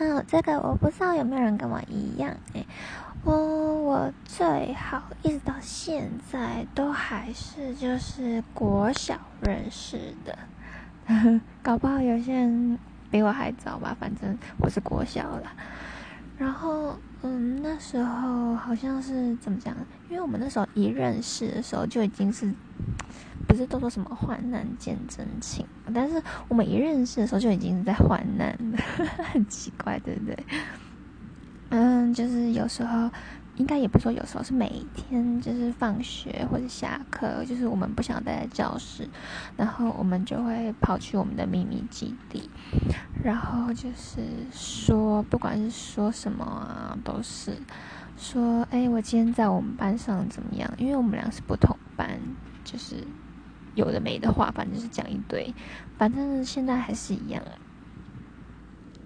嗯，这个我不知道有没有人跟我一样哎，我我最好一直到现在都还是就是国小认识的，搞不好有些人比我还早吧，反正我是国小了。然后嗯，那时候好像是怎么讲？因为我们那时候一认识的时候就已经是。是都说什么患难见真情？但是我们一认识的时候就已经是在患难了，很奇怪，对不对？嗯，就是有时候，应该也不说有时候，是每天，就是放学或者下课，就是我们不想待在教室，然后我们就会跑去我们的秘密基地，然后就是说，不管是说什么啊，都是说，哎，我今天在我们班上怎么样？因为我们俩是不同班，就是。有的没的话，反正是讲一堆，反正现在还是一样。